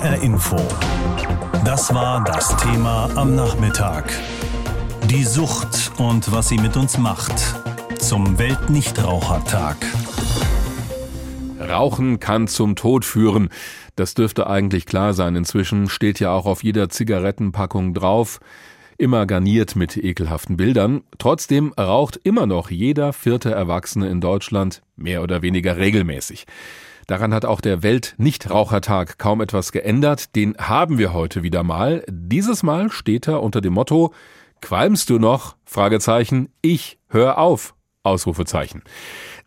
HR Info. Das war das Thema am Nachmittag. Die Sucht und was sie mit uns macht. Zum Weltnichtrauchertag. Rauchen kann zum Tod führen. Das dürfte eigentlich klar sein. Inzwischen steht ja auch auf jeder Zigarettenpackung drauf immer garniert mit ekelhaften Bildern. Trotzdem raucht immer noch jeder vierte Erwachsene in Deutschland mehr oder weniger regelmäßig. Daran hat auch der Weltnichtrauchertag kaum etwas geändert. Den haben wir heute wieder mal. Dieses Mal steht er unter dem Motto Qualmst du noch? Fragezeichen. Ich hör auf. Ausrufezeichen.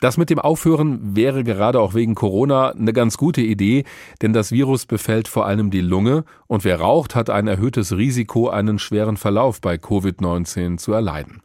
Das mit dem Aufhören wäre gerade auch wegen Corona eine ganz gute Idee, denn das Virus befällt vor allem die Lunge und wer raucht, hat ein erhöhtes Risiko, einen schweren Verlauf bei Covid-19 zu erleiden.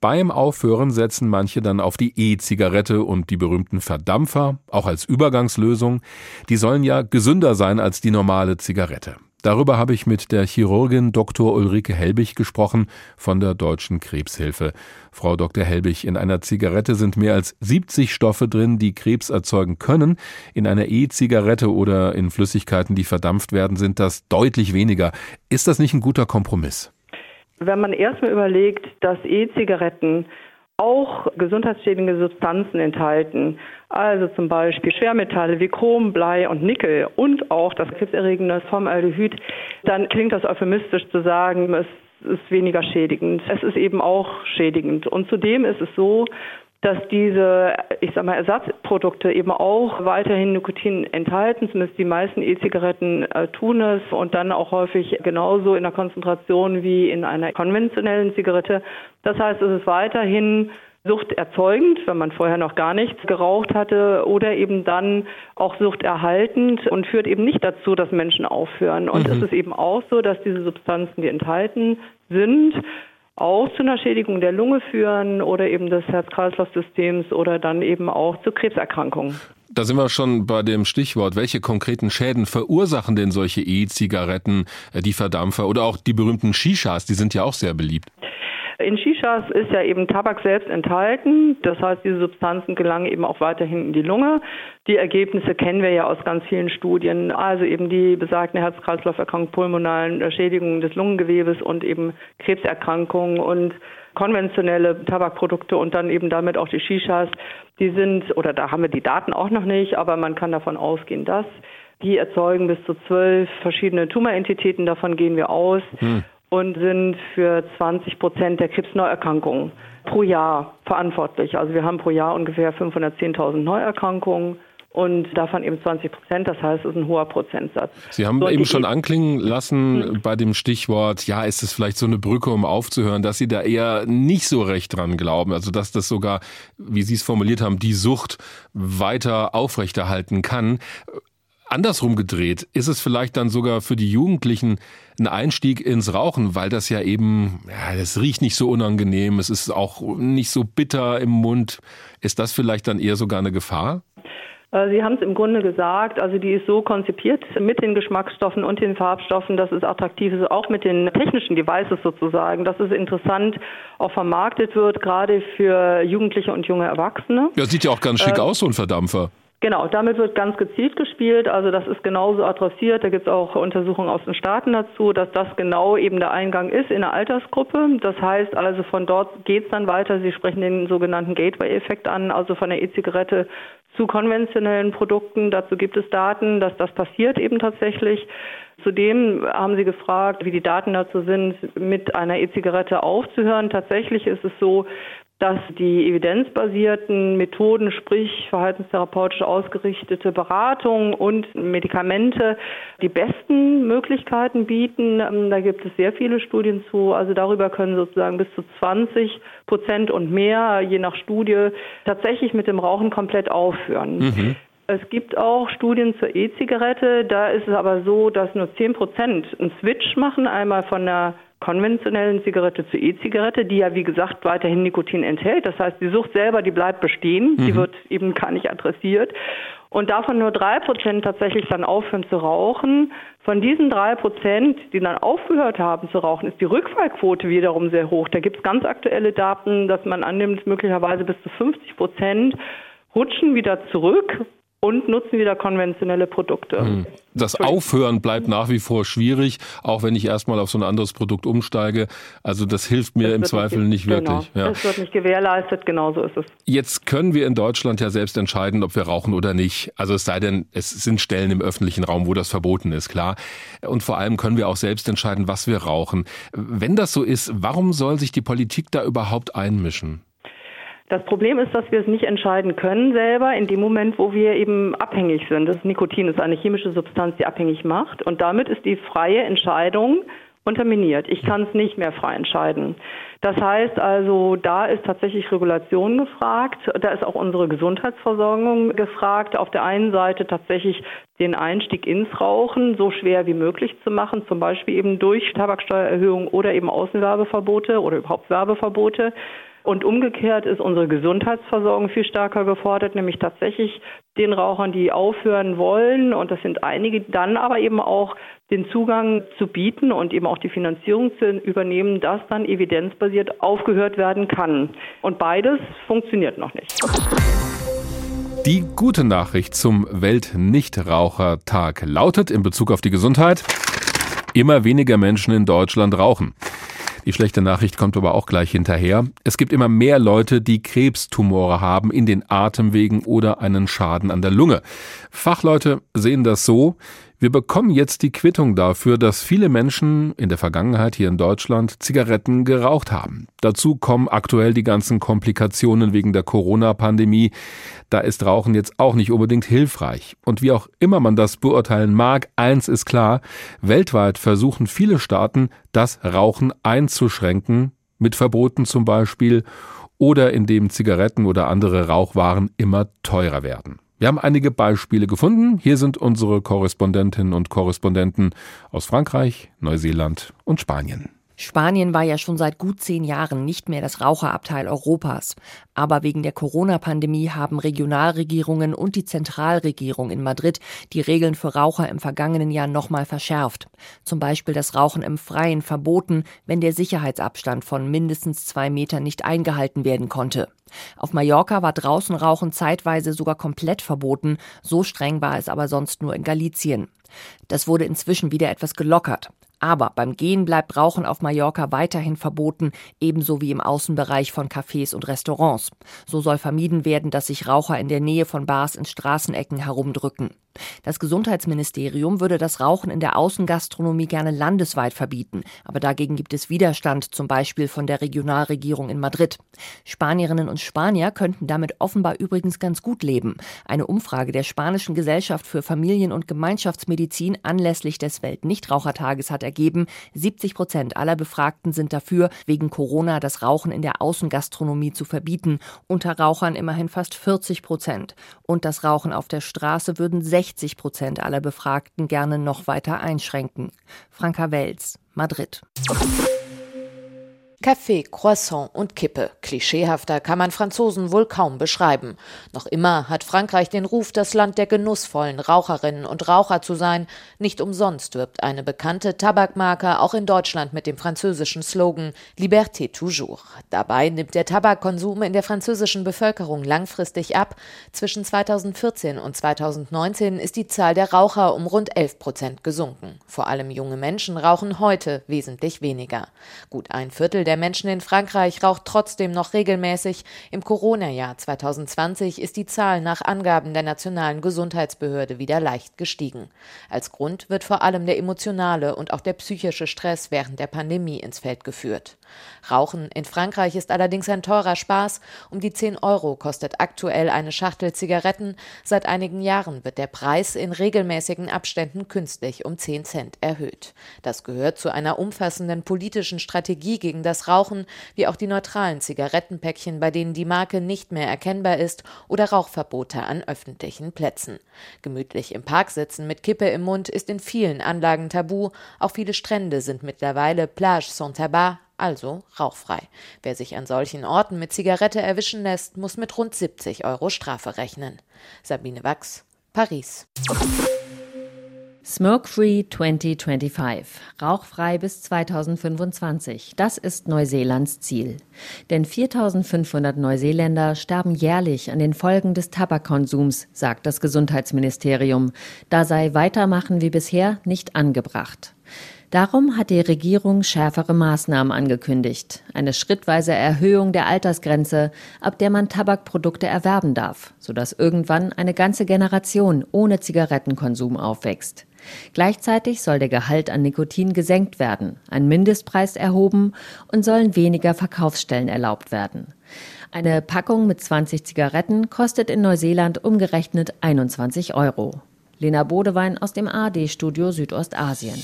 Beim Aufhören setzen manche dann auf die E-Zigarette und die berühmten Verdampfer, auch als Übergangslösung. Die sollen ja gesünder sein als die normale Zigarette. Darüber habe ich mit der Chirurgin Dr. Ulrike Helbig gesprochen von der Deutschen Krebshilfe. Frau Dr. Helbig, in einer Zigarette sind mehr als 70 Stoffe drin, die Krebs erzeugen können. In einer E-Zigarette oder in Flüssigkeiten, die verdampft werden, sind das deutlich weniger. Ist das nicht ein guter Kompromiss? Wenn man erstmal überlegt, dass E-Zigaretten auch gesundheitsschädigende Substanzen enthalten, also zum Beispiel Schwermetalle wie Chrom, Blei und Nickel und auch das krebserregende Formaldehyd, dann klingt das euphemistisch zu sagen, es ist weniger schädigend. Es ist eben auch schädigend. Und zudem ist es so, dass diese, ich sag mal, Ersatzprodukte eben auch weiterhin Nikotin enthalten, zumindest die meisten E-Zigaretten äh, tun es und dann auch häufig genauso in der Konzentration wie in einer konventionellen Zigarette. Das heißt, es ist weiterhin suchterzeugend, wenn man vorher noch gar nichts geraucht hatte, oder eben dann auch suchterhaltend und führt eben nicht dazu, dass Menschen aufhören. Und mhm. es ist eben auch so, dass diese Substanzen, die enthalten sind, auch zu einer Schädigung der Lunge führen oder eben des Herz-Kreislauf-Systems oder dann eben auch zu Krebserkrankungen. Da sind wir schon bei dem Stichwort. Welche konkreten Schäden verursachen denn solche E-Zigaretten, äh, die Verdampfer oder auch die berühmten Shishas? Die sind ja auch sehr beliebt. In Shishas ist ja eben Tabak selbst enthalten. Das heißt, diese Substanzen gelangen eben auch weiterhin in die Lunge. Die Ergebnisse kennen wir ja aus ganz vielen Studien. Also eben die besagten Herz-Kreislauf-Erkrankungen, pulmonalen Schädigungen des Lungengewebes und eben Krebserkrankungen und konventionelle Tabakprodukte und dann eben damit auch die Shishas, die sind, oder da haben wir die Daten auch noch nicht, aber man kann davon ausgehen, dass die erzeugen bis zu zwölf verschiedene Tumorentitäten, davon gehen wir aus. Hm und sind für 20 Prozent der Krebsneuerkrankungen pro Jahr verantwortlich. Also wir haben pro Jahr ungefähr 510.000 Neuerkrankungen und davon eben 20 Prozent. Das heißt, es ist ein hoher Prozentsatz. Sie haben so, eben schon anklingen lassen hm. bei dem Stichwort, ja, ist es vielleicht so eine Brücke, um aufzuhören, dass Sie da eher nicht so recht dran glauben. Also, dass das sogar, wie Sie es formuliert haben, die Sucht weiter aufrechterhalten kann. Andersrum gedreht, ist es vielleicht dann sogar für die Jugendlichen ein Einstieg ins Rauchen, weil das ja eben, ja, das riecht nicht so unangenehm, es ist auch nicht so bitter im Mund. Ist das vielleicht dann eher sogar eine Gefahr? Äh, Sie haben es im Grunde gesagt, also die ist so konzipiert mit den Geschmacksstoffen und den Farbstoffen, dass es attraktiv ist, auch mit den technischen Devices sozusagen, dass es interessant auch vermarktet wird, gerade für Jugendliche und junge Erwachsene. Ja, sieht ja auch ganz schick äh, aus, so ein Verdampfer. Genau, damit wird ganz gezielt gespielt. Also das ist genauso adressiert. Da gibt es auch Untersuchungen aus den Staaten dazu, dass das genau eben der Eingang ist in der Altersgruppe. Das heißt also von dort geht es dann weiter. Sie sprechen den sogenannten Gateway-Effekt an, also von der E-Zigarette zu konventionellen Produkten. Dazu gibt es Daten, dass das passiert eben tatsächlich. Zudem haben Sie gefragt, wie die Daten dazu sind, mit einer E-Zigarette aufzuhören. Tatsächlich ist es so, dass die evidenzbasierten Methoden, sprich verhaltenstherapeutisch ausgerichtete Beratung und Medikamente die besten Möglichkeiten bieten. Ähm, da gibt es sehr viele Studien zu. Also darüber können sozusagen bis zu 20 Prozent und mehr, je nach Studie, tatsächlich mit dem Rauchen komplett aufhören. Mhm. Es gibt auch Studien zur E-Zigarette. Da ist es aber so, dass nur 10 Prozent einen Switch machen, einmal von der konventionellen Zigarette zur E-Zigarette, die ja wie gesagt weiterhin Nikotin enthält. Das heißt, die Sucht selber, die bleibt bestehen, mhm. die wird eben gar nicht adressiert. Und davon nur drei Prozent tatsächlich dann aufhören zu rauchen. Von diesen drei Prozent, die dann aufgehört haben zu rauchen, ist die Rückfallquote wiederum sehr hoch. Da gibt es ganz aktuelle Daten, dass man annimmt, möglicherweise bis zu 50 Prozent rutschen wieder zurück und nutzen wieder konventionelle Produkte. Hm. Das Aufhören bleibt nach wie vor schwierig, auch wenn ich erstmal auf so ein anderes Produkt umsteige. Also das hilft mir das im Zweifel nicht, nicht genau. wirklich. Ja. Das wird nicht gewährleistet, genau so ist es. Jetzt können wir in Deutschland ja selbst entscheiden, ob wir rauchen oder nicht. Also es sei denn, es sind Stellen im öffentlichen Raum, wo das verboten ist, klar. Und vor allem können wir auch selbst entscheiden, was wir rauchen. Wenn das so ist, warum soll sich die Politik da überhaupt einmischen? Das Problem ist, dass wir es nicht entscheiden können selber in dem Moment, wo wir eben abhängig sind. Das Nikotin ist eine chemische Substanz, die abhängig macht. Und damit ist die freie Entscheidung unterminiert. Ich kann es nicht mehr frei entscheiden. Das heißt also, da ist tatsächlich Regulation gefragt. Da ist auch unsere Gesundheitsversorgung gefragt. Auf der einen Seite tatsächlich den Einstieg ins Rauchen so schwer wie möglich zu machen, zum Beispiel eben durch Tabaksteuererhöhung oder eben Außenwerbeverbote oder überhaupt Werbeverbote. Und umgekehrt ist unsere Gesundheitsversorgung viel stärker gefordert, nämlich tatsächlich den Rauchern, die aufhören wollen, und das sind einige, dann aber eben auch den Zugang zu bieten und eben auch die Finanzierung zu übernehmen, dass dann evidenzbasiert aufgehört werden kann. Und beides funktioniert noch nicht. Die gute Nachricht zum Weltnichtrauchertag lautet in Bezug auf die Gesundheit, immer weniger Menschen in Deutschland rauchen. Die schlechte Nachricht kommt aber auch gleich hinterher. Es gibt immer mehr Leute, die Krebstumore haben in den Atemwegen oder einen Schaden an der Lunge. Fachleute sehen das so, wir bekommen jetzt die Quittung dafür, dass viele Menschen in der Vergangenheit hier in Deutschland Zigaretten geraucht haben. Dazu kommen aktuell die ganzen Komplikationen wegen der Corona-Pandemie. Da ist Rauchen jetzt auch nicht unbedingt hilfreich. Und wie auch immer man das beurteilen mag, eins ist klar, weltweit versuchen viele Staaten, das Rauchen einzuschränken, mit Verboten zum Beispiel, oder indem Zigaretten oder andere Rauchwaren immer teurer werden. Wir haben einige Beispiele gefunden. Hier sind unsere Korrespondentinnen und Korrespondenten aus Frankreich, Neuseeland und Spanien. Spanien war ja schon seit gut zehn Jahren nicht mehr das Raucherabteil Europas. Aber wegen der Corona-Pandemie haben Regionalregierungen und die Zentralregierung in Madrid die Regeln für Raucher im vergangenen Jahr nochmal verschärft. Zum Beispiel das Rauchen im Freien verboten, wenn der Sicherheitsabstand von mindestens zwei Metern nicht eingehalten werden konnte. Auf Mallorca war draußen Rauchen zeitweise sogar komplett verboten, so streng war es aber sonst nur in Galizien. Das wurde inzwischen wieder etwas gelockert. Aber beim Gehen bleibt Rauchen auf Mallorca weiterhin verboten, ebenso wie im Außenbereich von Cafés und Restaurants. So soll vermieden werden, dass sich Raucher in der Nähe von Bars in Straßenecken herumdrücken. Das Gesundheitsministerium würde das Rauchen in der Außengastronomie gerne landesweit verbieten, aber dagegen gibt es Widerstand, zum Beispiel von der Regionalregierung in Madrid. Spanierinnen und Spanier könnten damit offenbar übrigens ganz gut leben. Eine Umfrage der Spanischen Gesellschaft für Familien- und Gemeinschaftsmedizin anlässlich des Weltnichtrauchertages hat ergeben, 70 Prozent aller Befragten sind dafür, wegen Corona das Rauchen in der Außengastronomie zu verbieten. Unter Rauchern immerhin fast 40 Prozent. Und das Rauchen auf der Straße würden 60 Prozent aller Befragten gerne noch weiter einschränken. Franka Wels, Madrid. Kaffee, Croissant und Kippe. Klischeehafter kann man Franzosen wohl kaum beschreiben. Noch immer hat Frankreich den Ruf, das Land der genussvollen Raucherinnen und Raucher zu sein. Nicht umsonst wirbt eine bekannte Tabakmarke auch in Deutschland mit dem französischen Slogan Liberté toujours. Dabei nimmt der Tabakkonsum in der französischen Bevölkerung langfristig ab. Zwischen 2014 und 2019 ist die Zahl der Raucher um rund 11 Prozent gesunken. Vor allem junge Menschen rauchen heute wesentlich weniger. Gut ein Viertel der Menschen in Frankreich raucht trotzdem noch regelmäßig. Im Corona-Jahr 2020 ist die Zahl nach Angaben der Nationalen Gesundheitsbehörde wieder leicht gestiegen. Als Grund wird vor allem der emotionale und auch der psychische Stress während der Pandemie ins Feld geführt. Rauchen in Frankreich ist allerdings ein teurer Spaß. Um die 10 Euro kostet aktuell eine Schachtel Zigaretten. Seit einigen Jahren wird der Preis in regelmäßigen Abständen künstlich um 10 Cent erhöht. Das gehört zu einer umfassenden politischen Strategie gegen das Rauchen, wie auch die neutralen Zigarettenpäckchen, bei denen die Marke nicht mehr erkennbar ist, oder Rauchverbote an öffentlichen Plätzen. Gemütlich im Park sitzen mit Kippe im Mund ist in vielen Anlagen tabu. Auch viele Strände sind mittlerweile Plage sans tabac, also rauchfrei. Wer sich an solchen Orten mit Zigarette erwischen lässt, muss mit rund 70 Euro Strafe rechnen. Sabine Wachs, Paris. Smoke Free 2025. Rauchfrei bis 2025. Das ist Neuseelands Ziel. Denn 4500 Neuseeländer sterben jährlich an den Folgen des Tabakkonsums, sagt das Gesundheitsministerium. Da sei Weitermachen wie bisher nicht angebracht. Darum hat die Regierung schärfere Maßnahmen angekündigt. Eine schrittweise Erhöhung der Altersgrenze, ab der man Tabakprodukte erwerben darf, sodass irgendwann eine ganze Generation ohne Zigarettenkonsum aufwächst. Gleichzeitig soll der Gehalt an Nikotin gesenkt werden, ein Mindestpreis erhoben und sollen weniger Verkaufsstellen erlaubt werden. Eine Packung mit 20 Zigaretten kostet in Neuseeland umgerechnet 21 Euro. Lena Bodewein aus dem AD-Studio Südostasien.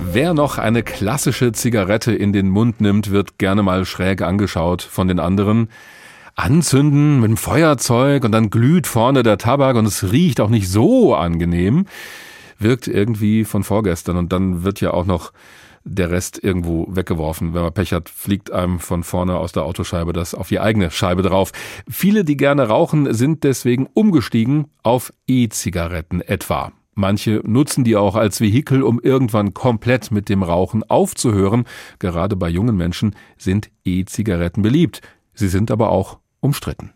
Wer noch eine klassische Zigarette in den Mund nimmt, wird gerne mal schräg angeschaut von den anderen. Anzünden mit dem Feuerzeug und dann glüht vorne der Tabak und es riecht auch nicht so angenehm, wirkt irgendwie von vorgestern und dann wird ja auch noch der Rest irgendwo weggeworfen. Wenn man Pech hat, fliegt einem von vorne aus der Autoscheibe das auf die eigene Scheibe drauf. Viele, die gerne rauchen, sind deswegen umgestiegen auf E-Zigaretten etwa. Manche nutzen die auch als Vehikel, um irgendwann komplett mit dem Rauchen aufzuhören. Gerade bei jungen Menschen sind E-Zigaretten beliebt. Sie sind aber auch umstritten.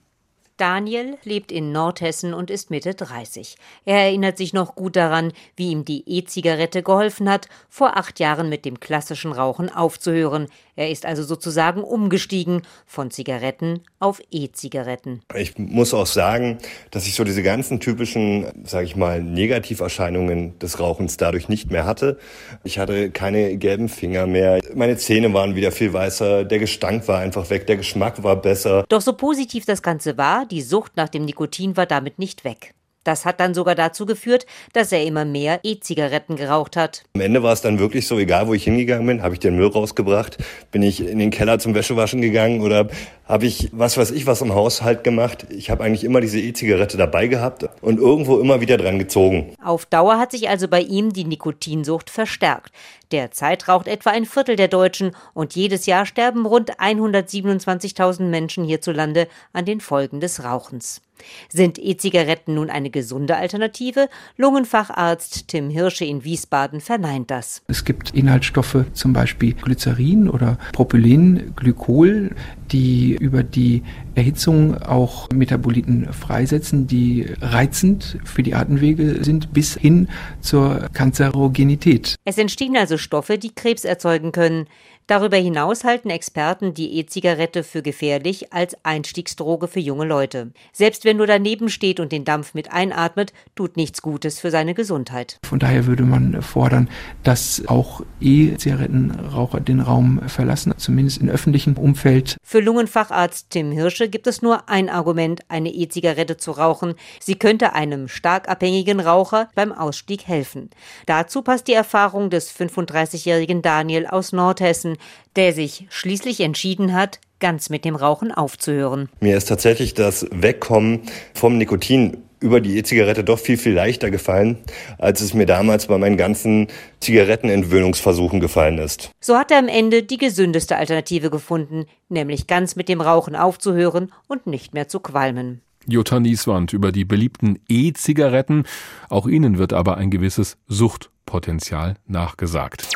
Daniel lebt in Nordhessen und ist Mitte 30. Er erinnert sich noch gut daran, wie ihm die E-Zigarette geholfen hat, vor acht Jahren mit dem klassischen Rauchen aufzuhören. Er ist also sozusagen umgestiegen von Zigaretten auf E-Zigaretten. Ich muss auch sagen, dass ich so diese ganzen typischen, sage ich mal, Negativerscheinungen des Rauchens dadurch nicht mehr hatte. Ich hatte keine gelben Finger mehr. Meine Zähne waren wieder viel weißer. Der Gestank war einfach weg. Der Geschmack war besser. Doch so positiv das Ganze war, die Sucht nach dem Nikotin war damit nicht weg. Das hat dann sogar dazu geführt, dass er immer mehr E-Zigaretten geraucht hat. Am Ende war es dann wirklich so, egal wo ich hingegangen bin, habe ich den Müll rausgebracht, bin ich in den Keller zum Wäschewaschen gegangen oder habe ich was weiß ich was im Haushalt gemacht. Ich habe eigentlich immer diese E-Zigarette dabei gehabt und irgendwo immer wieder dran gezogen. Auf Dauer hat sich also bei ihm die Nikotinsucht verstärkt. Derzeit raucht etwa ein Viertel der Deutschen und jedes Jahr sterben rund 127.000 Menschen hierzulande an den Folgen des Rauchens. Sind E-Zigaretten nun eine gesunde Alternative? Lungenfacharzt Tim Hirsche in Wiesbaden verneint das. Es gibt Inhaltsstoffe, zum Beispiel Glycerin oder Propylenglykol, die über die Erhitzung auch Metaboliten freisetzen, die reizend für die Atemwege sind, bis hin zur Kanzerogenität. Es entstehen also Stoffe, die Krebs erzeugen können. Darüber hinaus halten Experten die E-Zigarette für gefährlich als Einstiegsdroge für junge Leute. Selbst wer nur daneben steht und den Dampf mit einatmet, tut nichts Gutes für seine Gesundheit. Von daher würde man fordern, dass auch E-Zigarettenraucher den Raum verlassen, zumindest im öffentlichen Umfeld. Für Lungenfacharzt Tim Hirsche gibt es nur ein Argument, eine E-Zigarette zu rauchen. Sie könnte einem stark abhängigen Raucher beim Ausstieg helfen. Dazu passt die Erfahrung des 35-jährigen Daniel aus Nordhessen, der sich schließlich entschieden hat, ganz mit dem Rauchen aufzuhören. Mir ist tatsächlich das Wegkommen vom Nikotin über die E-Zigarette doch viel, viel leichter gefallen, als es mir damals bei meinen ganzen Zigarettenentwöhnungsversuchen gefallen ist. So hat er am Ende die gesündeste Alternative gefunden, nämlich ganz mit dem Rauchen aufzuhören und nicht mehr zu qualmen. Jutta Nieswand über die beliebten E-Zigaretten. Auch ihnen wird aber ein gewisses Suchtpotenzial nachgesagt.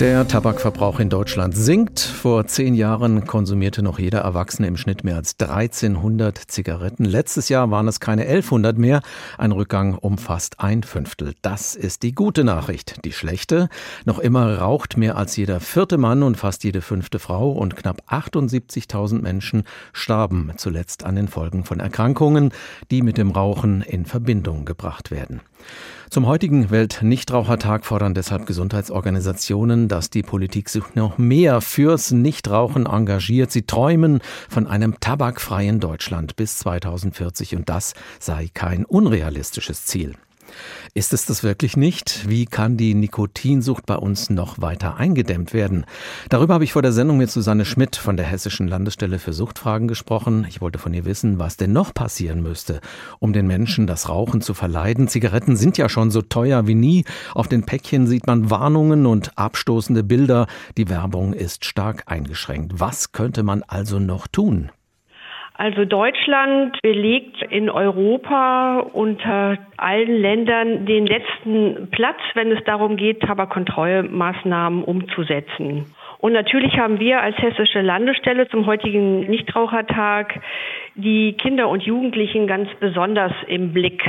Der Tabakverbrauch in Deutschland sinkt. Vor zehn Jahren konsumierte noch jeder Erwachsene im Schnitt mehr als 1300 Zigaretten. Letztes Jahr waren es keine 1100 mehr. Ein Rückgang um fast ein Fünftel. Das ist die gute Nachricht. Die schlechte? Noch immer raucht mehr als jeder vierte Mann und fast jede fünfte Frau und knapp 78.000 Menschen starben zuletzt an den Folgen von Erkrankungen, die mit dem Rauchen in Verbindung gebracht werden. Zum heutigen Weltnichtrauchertag fordern deshalb Gesundheitsorganisationen, dass die Politik sich noch mehr fürs Nichtrauchen engagiert. Sie träumen von einem tabakfreien Deutschland bis 2040 und das sei kein unrealistisches Ziel. Ist es das wirklich nicht? Wie kann die Nikotinsucht bei uns noch weiter eingedämmt werden? Darüber habe ich vor der Sendung mit Susanne Schmidt von der Hessischen Landesstelle für Suchtfragen gesprochen. Ich wollte von ihr wissen, was denn noch passieren müsste, um den Menschen das Rauchen zu verleiden. Zigaretten sind ja schon so teuer wie nie. Auf den Päckchen sieht man Warnungen und abstoßende Bilder. Die Werbung ist stark eingeschränkt. Was könnte man also noch tun? Also Deutschland belegt in Europa unter allen Ländern den letzten Platz, wenn es darum geht, Tabakkontrollmaßnahmen umzusetzen. Und natürlich haben wir als hessische Landesstelle zum heutigen Nichtrauchertag die Kinder und Jugendlichen ganz besonders im Blick.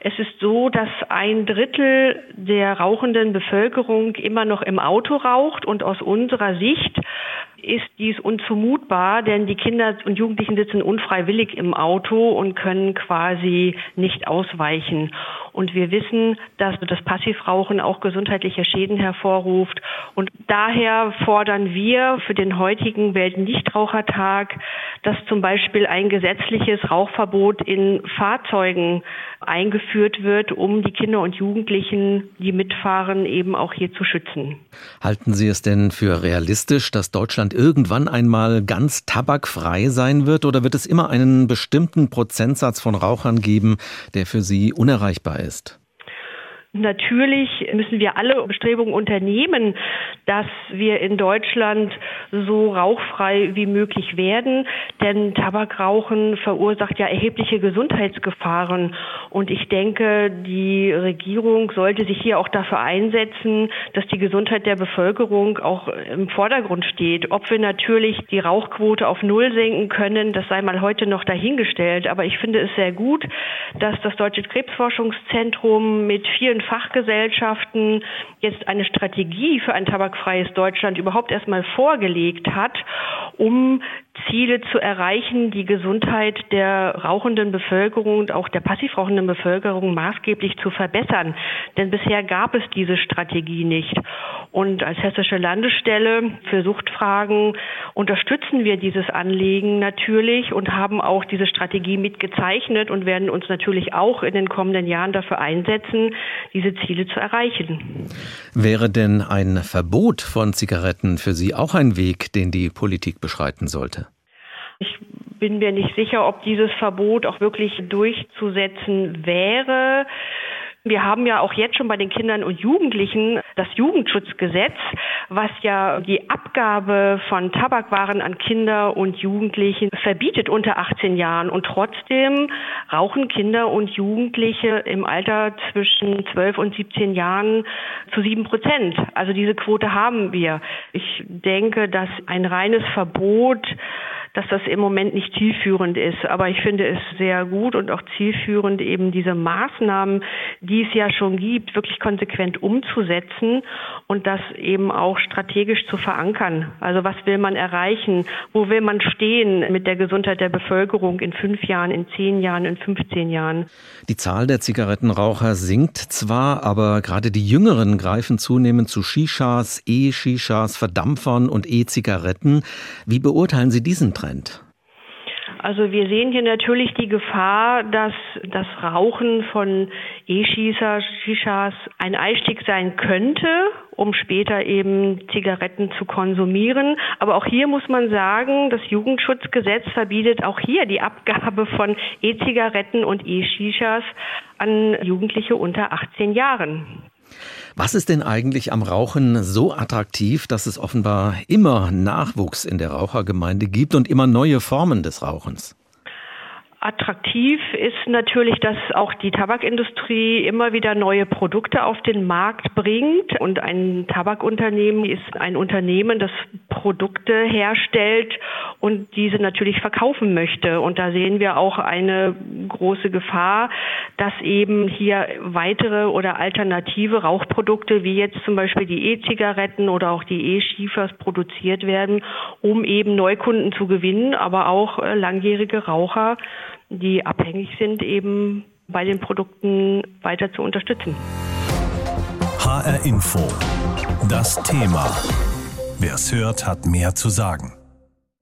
Es ist so, dass ein Drittel der rauchenden Bevölkerung immer noch im Auto raucht und aus unserer Sicht ist dies unzumutbar, denn die Kinder und Jugendlichen sitzen unfreiwillig im Auto und können quasi nicht ausweichen. Und wir wissen, dass das Passivrauchen auch gesundheitliche Schäden hervorruft. Und daher fordern wir für den heutigen Weltnichtrauchertag, dass zum Beispiel ein gesetzliches Rauchverbot in Fahrzeugen eingeführt wird, um die Kinder und Jugendlichen, die mitfahren, eben auch hier zu schützen. Halten Sie es denn für realistisch, dass Deutschland irgendwann einmal ganz tabakfrei sein wird oder wird es immer einen bestimmten Prozentsatz von Rauchern geben, der für Sie unerreichbar ist? Natürlich müssen wir alle Bestrebungen unternehmen, dass wir in Deutschland so rauchfrei wie möglich werden, denn Tabakrauchen verursacht ja erhebliche Gesundheitsgefahren. Und ich denke, die Regierung sollte sich hier auch dafür einsetzen, dass die Gesundheit der Bevölkerung auch im Vordergrund steht. Ob wir natürlich die Rauchquote auf Null senken können, das sei mal heute noch dahingestellt, aber ich finde es sehr gut, dass das Deutsche Krebsforschungszentrum mit vielen Fachgesellschaften jetzt eine Strategie für ein tabakfreies Deutschland überhaupt erstmal vorgelegt hat, um Ziele zu erreichen, die Gesundheit der rauchenden Bevölkerung und auch der passivrauchenden Bevölkerung maßgeblich zu verbessern. Denn bisher gab es diese Strategie nicht. Und als hessische Landesstelle für Suchtfragen unterstützen wir dieses Anliegen natürlich und haben auch diese Strategie mitgezeichnet und werden uns natürlich auch in den kommenden Jahren dafür einsetzen, diese Ziele zu erreichen. Wäre denn ein Verbot von Zigaretten für Sie auch ein Weg, den die Politik beschreiten sollte? Ich bin mir nicht sicher, ob dieses Verbot auch wirklich durchzusetzen wäre. Wir haben ja auch jetzt schon bei den Kindern und Jugendlichen das Jugendschutzgesetz, was ja die Abgabe von Tabakwaren an Kinder und Jugendliche verbietet unter 18 Jahren. Und trotzdem rauchen Kinder und Jugendliche im Alter zwischen 12 und 17 Jahren zu 7 Prozent. Also diese Quote haben wir. Ich denke, dass ein reines Verbot dass das im Moment nicht zielführend ist. Aber ich finde es sehr gut und auch zielführend, eben diese Maßnahmen, die es ja schon gibt, wirklich konsequent umzusetzen und das eben auch strategisch zu verankern. Also was will man erreichen? Wo will man stehen mit der Gesundheit der Bevölkerung in fünf Jahren, in zehn Jahren, in 15 Jahren? Die Zahl der Zigarettenraucher sinkt zwar, aber gerade die Jüngeren greifen zunehmend zu Shishas, E-Shishas, Verdampfern und E-Zigaretten. Wie beurteilen Sie diesen Trend? Trend? Also wir sehen hier natürlich die Gefahr, dass das Rauchen von E-Shishas ein Einstieg sein könnte, um später eben Zigaretten zu konsumieren. Aber auch hier muss man sagen, das Jugendschutzgesetz verbietet auch hier die Abgabe von E-Zigaretten und E-Shishas an Jugendliche unter 18 Jahren. Was ist denn eigentlich am Rauchen so attraktiv, dass es offenbar immer Nachwuchs in der Rauchergemeinde gibt und immer neue Formen des Rauchens? Attraktiv ist natürlich, dass auch die Tabakindustrie immer wieder neue Produkte auf den Markt bringt. Und ein Tabakunternehmen ist ein Unternehmen, das Produkte herstellt und diese natürlich verkaufen möchte. Und da sehen wir auch eine große Gefahr, dass eben hier weitere oder alternative Rauchprodukte wie jetzt zum Beispiel die E-Zigaretten oder auch die E-Schiefers produziert werden, um eben Neukunden zu gewinnen, aber auch äh, langjährige Raucher die abhängig sind, eben bei den Produkten weiter zu unterstützen. HR Info. Das Thema. Wer es hört, hat mehr zu sagen.